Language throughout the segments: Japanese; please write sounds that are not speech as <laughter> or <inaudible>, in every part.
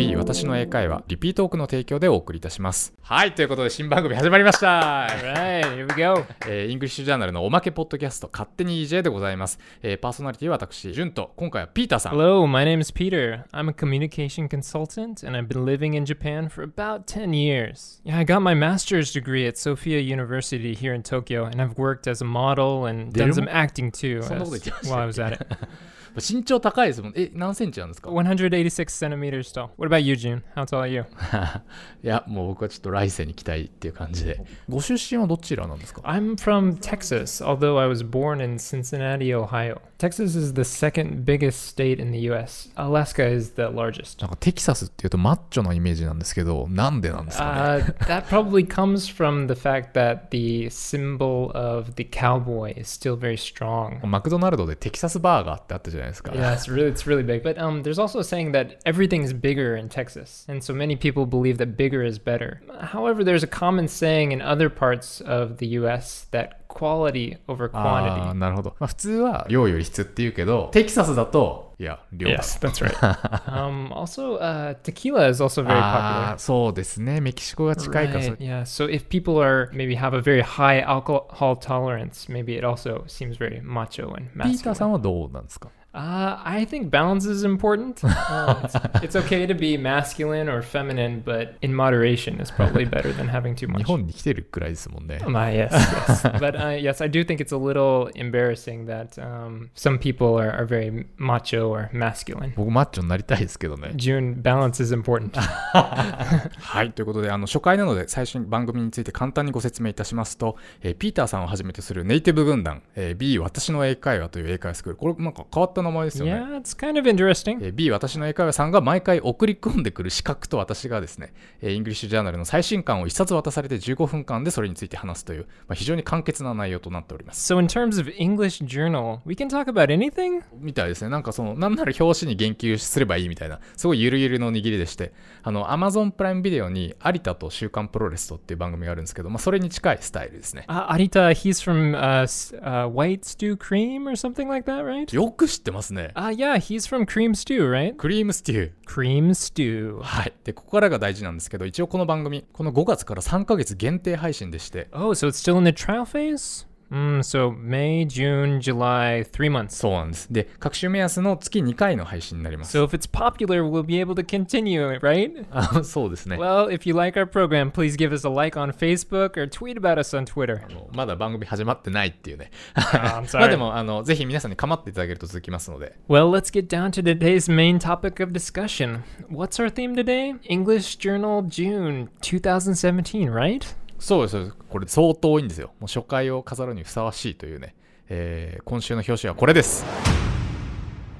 B 私の英会話リピートークの提供でお送りいたしますはいということで新番組始まりました、Alright, here we go. えーイングリッシュジャーナルのおまけポッドキャスト勝手に EJ でございます、えーパーソナリティは私ジュンと今回はピーターさん Hello, my name is Peter. I'm a communication consultant and I've been living in Japan for about 10 years. Yeah, I got my master's degree at Sophia University here in Tokyo and I've worked as a model and done some acting too while I was at it. 身長高いですもんえ何センチなんですか186 centimeters tall. What about you, June? How tall are you? いやもう僕はちょっと来世に期待っていう感じでご出身はどちらなんですか I'm from Texas, although I was born in Cincinnati, Ohio. Texas is the second biggest state in the US. Alaska is the largest. なんかテキサスっていうとマッチョなイメージなんですけどなんでなんですかね Uh, that probably comes from the fact that the symbol of the cowboy is still very strong. マクドナルドでテキサスバーガーってあったじゃない Yeah, it's really it's really big. But um, there's also a saying that everything's bigger in Texas, and so many people believe that bigger is better. However, there's a common saying in other parts of the U.S. that quality over ah, quantity. ああ、なるほど。まあ普通は量より質って言うけど、テキサスだといや量だ。Yes, that's right. <laughs> um, also, uh, tequila is also very ah, popular. ああ、そうですね。メキシコが近いから。Right. Yeah. So if people are maybe have a very high alcohol tolerance, maybe it also seems very macho and masculine. ピーターさんはどうなんですか？Uh, I think balance is important. Uh, it's, it's okay to be masculine or feminine, but in moderation is probably better than having too 日 much. 本に来てるくらいですもんね My, yes, yes. But uh, yes, I do think it's a little embarrassing that um, some people are, are very macho or masculine. 僕マッチョになりたいですけどね June, balance is important. はいということであの初回なので最初に番組について簡単にご説明いたしますと、えーピーターさんをはじめとするネイティブ軍団、えー B 私の英会話という英会話スクールこれなんか変わった名前ですよね yeah, it's kind of interesting. えー B 私の英会話さんが毎回送り込んでくる資格と私がですね、えーイングリッシュジャーナルの最新刊を1冊渡されて15分間でそれについて話すという、まあ、非常に簡潔な内容となっております。So, in terms of English journal, we can talk about anything? みたいですね。なんかその、なんなら表紙に言及すればいいみたいな、すごいゆるゆるの握りでして、あの、Amazon プライムビデオに有田と週刊プロレスとっていう番組があるんですけど、まあ、それに近いスタイルですね。Uh, Arita, he's from uh, uh, White Stew Cream or something like that, right? よく知ってますね。Uh, yeah, he's from Cream Stew, right? クリームステュー。Cream Stew. はい。で、ここからが大事なんですけど、一応この番組、この5月から3ヶ月限定配信でして、Oh, so it's still in the trial phase? Mm, so May, June, July, three months. そうなんです。で、各種目安の月2回の配信になります。 So if it's popular, we'll be able to continue it, right? <laughs> あそうですね。 Well, if you like our program, please give us a like on Facebook or tweet about us on Twitter. あの<laughs> まだ番組始まってないっていうね。 I'm まあ sorry. でも、あの、ぜひ皆さんに構っていただけると続きますので。 Well, let's <laughs> get down to today's main topic of discussion. What's our theme today? English Journal June 2017, right? そうです。これ相当多いんですよ。もう初回を飾るにふさわしいというね。えー今週の表紙はこれです。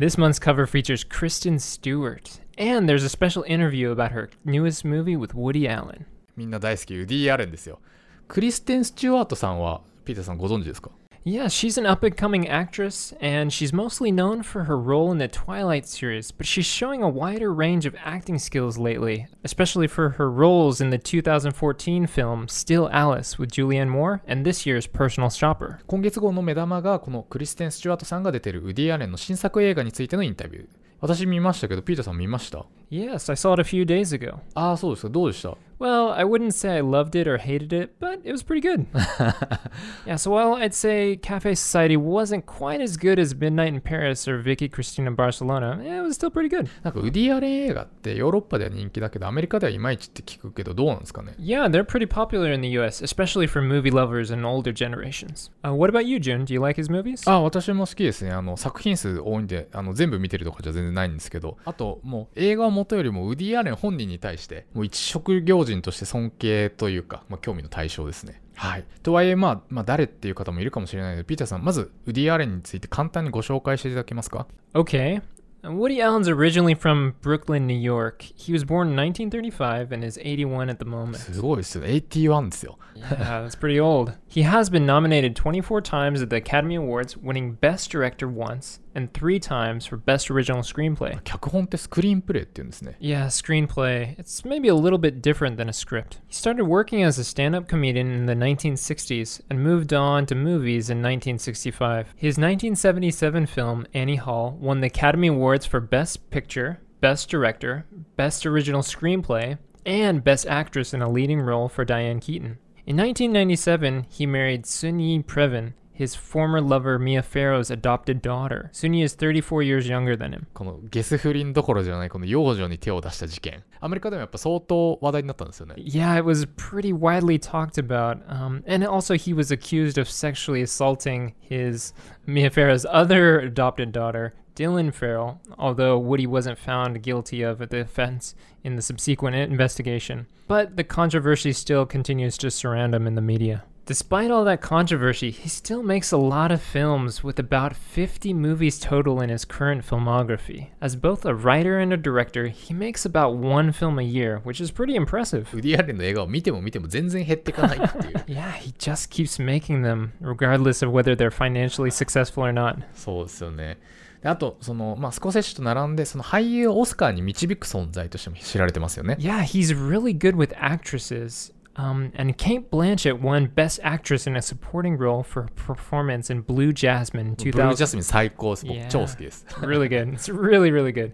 This month's cover features Kristen Stewart, and there's a special interview about her newest movie with Woody Allen. みんな大好き、ウディ・アレンですよ。クリステン・スチュワートさんは、ピーターさんご存知ですか Yeah, she's an up and coming actress, and she's mostly known for her role in the Twilight series, but she's showing a wider range of acting skills lately, especially for her roles in the 2014 film Still Alice with Julianne Moore and this year's Personal Shopper. 今月号の目玉が、このクリステン・スチュワートさんが出てるウディ・アレンの新作映画についてのインタビュー。 私見ましたけど、ピーターさん見ました Yes, I saw it a few days ago. ああ、そうですか。どうでした Well, I wouldn't say I loved it or hated it, but it was pretty good. <laughs> yeah, so while I'd say Cafe Society wasn't quite as good as Midnight in Paris or Vicky Cristina Barcelona, yeah, it was still pretty good. なんかウディ・アレン映画ってヨーロッパでは人気だけど、アメリカではいまいちって聞くけど、どうなんですかね Yeah, they're pretty popular in the US, especially for movie lovers and older generations. Uh, what about you, Jun? Do you like his movies? あ私も好きですね。あの作品数多いんであの全部見てるとかじゃ全然 ないんですけど、あともう映画を元よりもウディ・アレン本人に対して、もう一職業人として尊敬というか、まあ、興味の対象ですね。はい。とはいえ、まあ、まあ、誰っていう方もいるかもしれないので、ピーターさん、まずウディ・アレンについて簡単にご紹介していただけますか Okay. Uh, Woody Allen's originally from Brooklyn, New York. He was born in 1935 and is 81 at the moment. すごいですよ。81ですよ。Yeah, that's pretty old. He has been nominated 24 times at the Academy Awards, winning Best Director once, and three times for Best Original Screenplay. 脚本ってスクリーンプレイって言うんですね Yeah, screenplay. It's maybe a little bit different than a script. He started working as a stand up comedian in the 1960s and moved on to movies in 1965. His 1977 film, Annie Hall, won the Academy Awards for Best Picture, Best Director, Best Original Screenplay, and Best Actress in a Leading Role for Diane Keaton. In 1997, he married Sunyi Previn, his former lover Mia Farrow's adopted daughter. Sunyi is 34 years younger than him. このゲス不倫どころじゃないこの幼女に手を出した事件アメリカでもやっぱ相当話題になったんですよね Yeah, it was pretty widely talked about. Um, and also, he was accused of sexually assaulting his Mia Farrow's other adopted daughter, Dylan Farrell, although Woody wasn't found guilty of the offense in the subsequent investigation. But the controversy still continues to surround him in the media. Despite all that controversy, he still makes a lot of films with about 50 movies total in his current filmography. As both a writer and a director, he makes about one film a year, which is pretty impressive. <laughs> <laughs> ウディ・アレンの映画を見ても見ても全然減っていかないっていう Yeah, he just keeps making them, regardless of whether they're financially successful or not. そうですよねであとその、まあ、スコセッシュと並んでその俳優をオスカーに導く存在としても知られてますよね Yeah, he's really good with actresses. Um, and Kate Blanchett won Best Actress in a Supporting Role for her performance in Blue Jasmine in ブルージャ 2000. スミン最高です僕 Yeah. 超好きです really good. It's really, really good.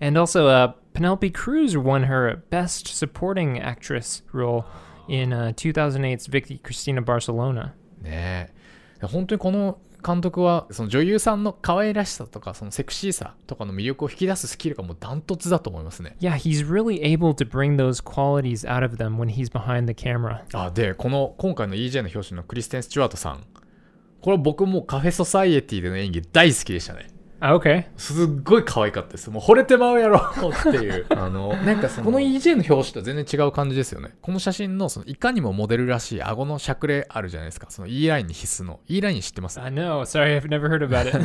And also, uh, Penelope Cruz won her Best Supporting Actress role in uh, 2008's Vicky Cristina Barcelona. ねえ本当にこの 監督はその女優さんの可愛らしさとかそのセクシーさとかの魅力を引き出すスキルがもうダントツだと思いますね。Yeah, he's really able to bring those qualities out of them when he's behind the camera. あでこの今回の EJ の表紙のクリステン・スチュワートさん。これ僕もうカフェソサイエティでの演技大好きでしたね Okay. すっごい可愛かったですもう惚れてまうやろっていうあのなんかそのこの EJ の表紙とは全然違う感じですよねこの写真のそのいかにもモデルらしい顎のしゃくれあるじゃないですかその E ラインに必須の E ライン知ってます I know. Sorry, I've never heard about it.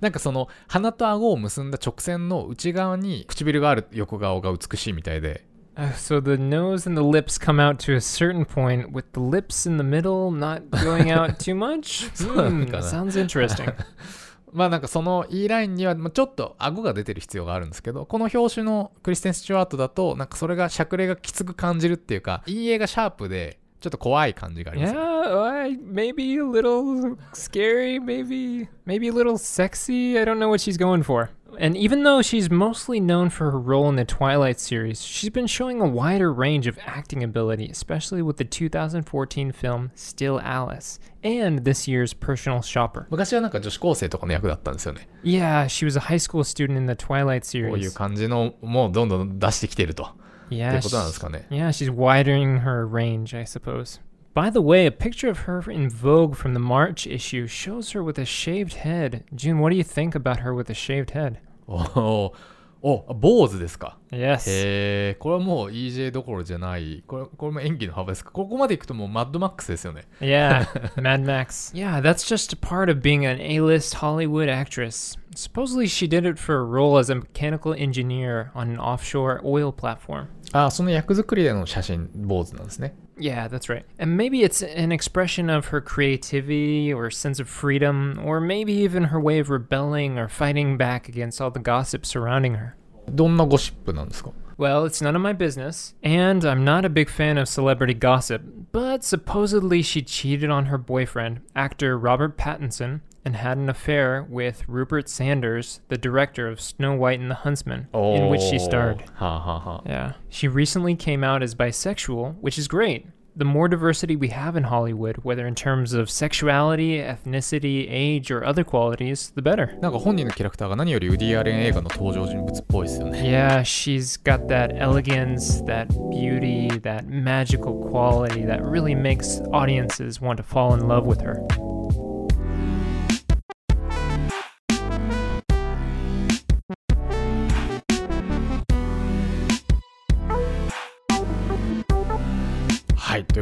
なんかその鼻と顎を結んだ直線の内側に唇がある横顔が美しいみたいで Uh, so the nose and the lips come out to a certain point, with the lips in the middle not going out too much. Hmm, Kinda. sounds interesting. まあなんかその E ラインにはちょっと顎が出てる必要があるんですけどこの表紙のクリステン・スチュワートだとなんかそれがしゃくれがきつく感じるっていうか EA がシャープでちょっと怖い感じがありますよね Yeah, I, maybe a little scary, maybe maybe a little sexy. I don't know what she's going for. And even though she's mostly known for her role in the Twilight series, she's been showing a wider range of acting ability, especially with the 2014 film Still Alice and this year's Personal Shopper. 昔はなんか女子高生とかの役だったんですよね Yeah, she was a high school student in the Twilight こういう series. 感じのもうどんどん出してきてると Yeah, ってことなんで she's- すかね yeah, she's widening her range, I suppose. By the way, a picture of her in Vogue from the March issue shows her with a shaved head. June, what do you think about her with a shaved head? <laughs> お おお坊主ですか Yes. へえこれはもう EJ どころじゃないこれこれも演技の幅ですかここまでいくともうマッドマックスですよね Yeah, Mad Max. Yeah, that's just a part of being an A-list Hollywood actress. Supposedly she did it for a role as a mechanical engineer on an offshore oil platform. あその役作りでの写真坊主なんですね Yeah, that's right. And maybe it's an expression of her creativity or sense of freedom, or maybe even her way of rebelling or fighting back against all the gossip surrounding her. どんなゴシップなんですか Well, it's none of my business, and I'm not a big fan of celebrity gossip, but supposedly she cheated on her boyfriend, actor Robert Pattinson, and had an affair with Rupert Sanders, the director of Snow White and the Huntsman, in which she starred. はあ、はあはあ、 Yeah. She recently came out as bisexual, which is great. The more diversity we have in Hollywood, whether in terms of sexuality, ethnicity, age, or other qualities, the better. なんか本人のキャラクターが何よりウディ・アレン映画の登場人物っぽいですよね Yeah, she's got that elegance, that beauty, that magical quality that really makes audiences want to fall in love with her.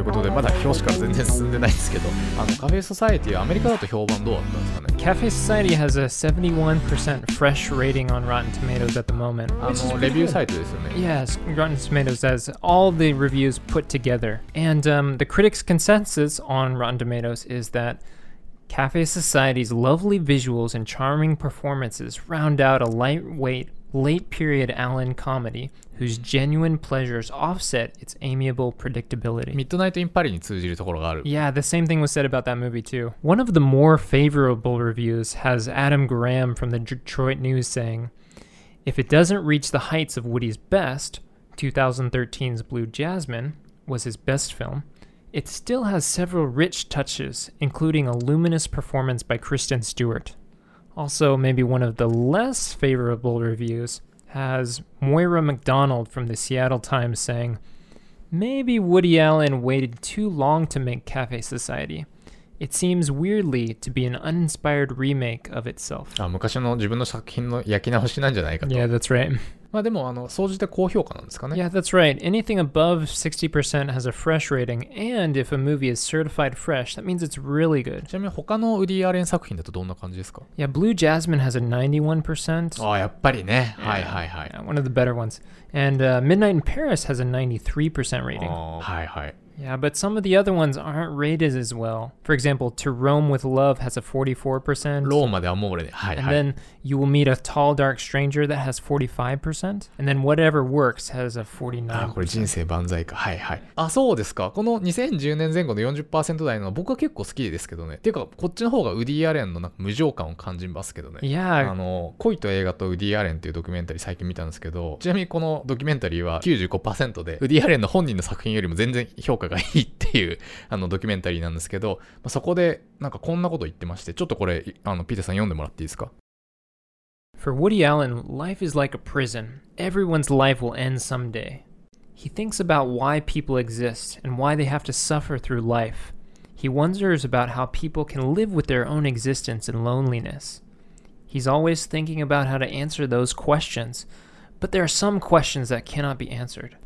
いということでまだ表紙から全然進んでないんですけどあのカフェソサエティはアメリカだと評判どうだったんですかね Cafe Society has a 71% fresh rating on Rotten Tomatoes at the moment. あ which is の pretty レビュー good. サイトですよね Yes, Rotten Tomatoes has all the reviews put together. And um, the critics' consensus on Rotten Tomatoes is that Cafe Society's lovely visuals and charming performances round out a lightweight, late period Allen comedy whose genuine pleasures offset its amiable predictability. ミッドナイト・イン・パリに通じるところがある Yeah, the same thing was said about that movie too. One of the more favorable reviews has Adam Graham from the Detroit News saying, If it doesn't reach the heights of Woody's best, 2013's Blue Jasmine was his best film, it still has several rich touches, including a luminous performance by Kristen Stewart. Also, maybe one of the less favorable reviews has Moira McDonald from the Seattle Times saying, Maybe Woody Allen waited too long to make Cafe Society. It seems weirdly to be an uninspired remake of itself. あ昔の自分の作品の焼き直しなんじゃないかと Yeah, that's right. まあでもあの総じて高評価なんですかね Yeah, that's right. Anything above 60% has a fresh rating, and if a movie is certified fresh, that means it's really good. ちなみに他のウディ・アレン作品だとどんな感じですか Yeah, Blue Jasmine has a 91%. ああやっぱりねはいはいはい one of the better ones. And uh, Midnight in Paris has a 93% rating. はいはい Yeah, but some of the other ones aren't rated as well. For example, To Rome with Love has a 44%. ローマでアモーレではい And はい then You Will Meet a Tall Dark Stranger that has 45%. And then Whatever Works has a 49%. あこれ人生万歳かはいはいあそうですかこの2010年前後の40%台のは僕は結構好きですけどねていうかこっちの方がウディ・アレンのなんか無情感を感じますけどね Yeah, あの恋と映画とウディ・アレンっていうドキュメンタリー最近見たんですけどちなみにこのドキュメンタリーは95%でウディ・アレンの本人の作品よりも全然評価がいいっていうあのドキュメンタリーなんですけど、まあ、そこでなんかこんなこと言ってましてちょっとこれあのピーターさん読んでもらっていいですか For Woody Allen, life is like a prison. Everyone's life will end someday. He thinks about why people exist and why they have to suffer through life. He wonders about how people can live with their own existence in loneliness. He's always thinking about how to answer those questions, but there are some questions that cannot be answered.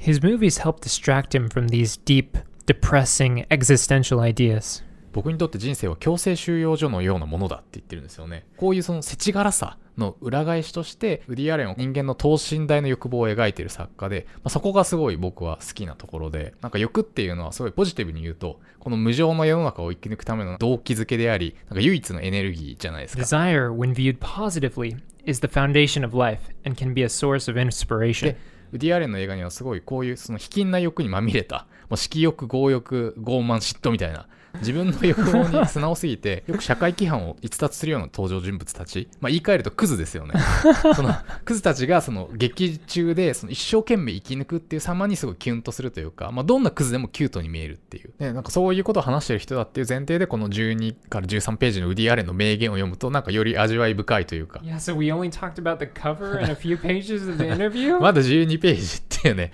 His movies help distract him from these deep, depressing, existential ideas. 僕にとって人生は強制収容所のようなものだって言ってるんですよねこういうその世知辛さの裏返しとしてウディ・アレンは人間の等身大の欲望を描いている作家で、まあ、そこがすごい僕は好きなところでなんか欲っていうのはすごいポジティブに言うとこの無常の世の中を生き抜くための動機づけでありなんか唯一のエネルギーじゃないですか Desire, when viewed positively, is the foundation of life and can be a source of inspiration. ウディ・アレンの映画にはすごいこういうその卑近な欲にまみれたもう色欲強欲傲慢嫉妬みたいな自分の欲望に素直すぎて <laughs> よく社会規範を逸脱するような登場人物たち、まあ、言い換えるとクズですよね。<laughs> そのクズたちがその劇中でその一生懸命生き抜くっていう様にすごいキュンとするというか、まあ、どんなクズでもキュートに見えるっていう、ね、なんかそういうことを話してる人だっていう前提でこの12から13ページのウディ・アレンの名言を読むとなんかより味わい深いというか。Yeah, so we only talked about the cover and a few pages of the interview? <laughs> まだ12ページっていうね。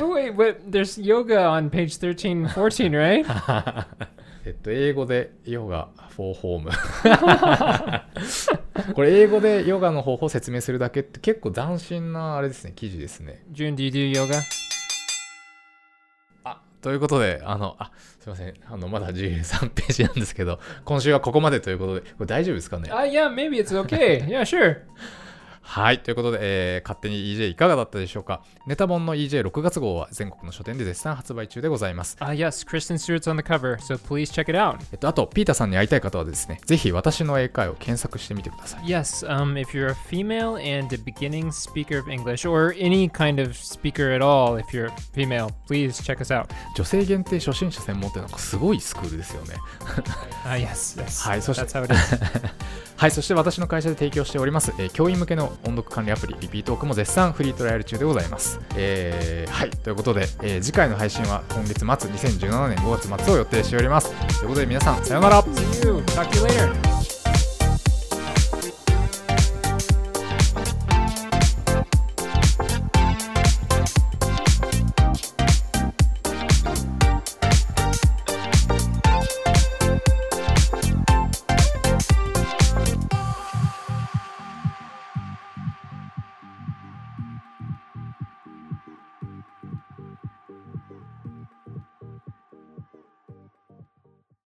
Oh, wait, but there's yoga on page 13 and 14, right? えっと、英語でヨガフォーホーム。<laughs> これ英語でヨガの方法を説明するだけって結構斬新なあれですね、記事ですね。June, do you do yoga? あ、ということで、あの、あ、すいません。あの、まだ13ページなんですけど、今週はここまでということで、これ大丈夫ですかね？Uh, yeah, maybe it's okay. yeah, sure. はい。ということで、えー勝手に EJ いかがだったでしょうかネタ本の EJ6 月号は全国の書店で絶賛発売中でございます。Uh, yes, Kristen Stewart's on the cover, so please check it out. えっと、あと、ピーターさんに会いたい方はですね、ぜひ私の英会を検索してみてください。Yes, um, if you're a female and a beginning speaker of English, or any kind of speaker at all, if you're female, please check us out. 女性限定初心者専門ってなんかすごいスクールですよね。Uh, yes, yes. はい、そして.はい、そして私の会社で提供しております、えー教員向け音読管理アプリ、リピートークも絶賛フリートライアル中でございます。えーはい、ということで、えー次回の配信は今月末、2017年5月末を予定しております。ということで皆さん、さようなら See you. Talk to you later.